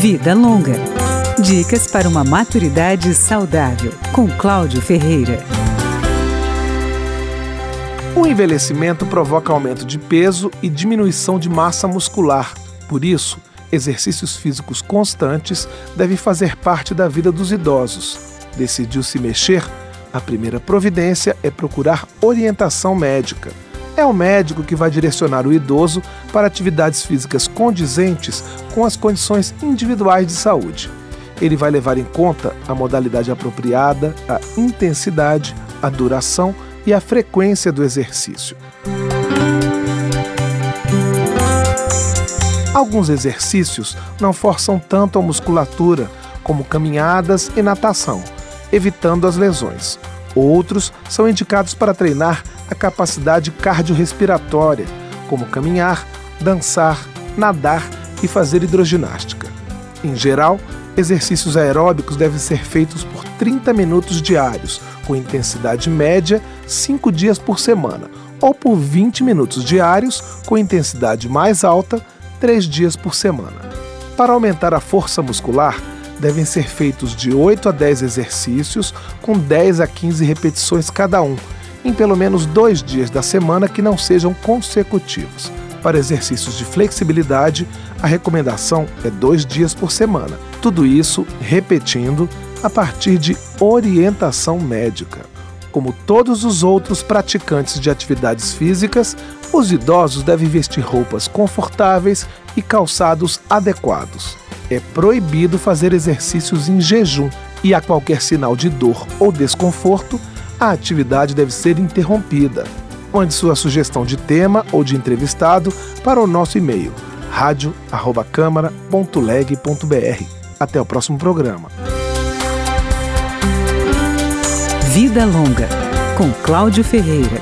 Vida Longa. Dicas para uma maturidade saudável, com Cláudio Ferreira. O envelhecimento provoca aumento de peso e diminuição de massa muscular. Por isso, exercícios físicos constantes devem fazer parte da vida dos idosos. Decidiu se mexer? A primeira providência é procurar orientação médica. É o médico que vai direcionar o idoso para atividades físicas condizentes com as condições individuais de saúde. Ele vai levar em conta a modalidade apropriada, a intensidade, a duração e a frequência do exercício. Alguns exercícios não forçam tanto a musculatura, como caminhadas e natação, evitando as lesões. Outros são indicados para treinar a capacidade cardiorrespiratória, como caminhar, dançar, nadar e fazer hidroginástica. Em geral, exercícios aeróbicos devem ser feitos por 30 minutos diários, com intensidade média, 5 dias por semana, ou por 20 minutos diários, com intensidade mais alta, 3 dias por semana. Para aumentar a força muscular, devem ser feitos de 8 a 10 exercícios, com 10 a 15 repetições cada um, em pelo menos dois dias da semana que não sejam consecutivos. Para exercícios de flexibilidade, a recomendação é dois dias por semana. Tudo isso repetindo a partir de orientação médica. Como todos os outros praticantes de atividades físicas, os idosos devem vestir roupas confortáveis e calçados adequados. É proibido fazer exercícios em jejum e a qualquer sinal de dor ou desconforto, a atividade deve ser interrompida. Mande sua sugestão de tema ou de entrevistado para o nosso e-mail radio@câmara.leg.br. Até o próximo programa. Vida Longa, com Cláudio Ferreira.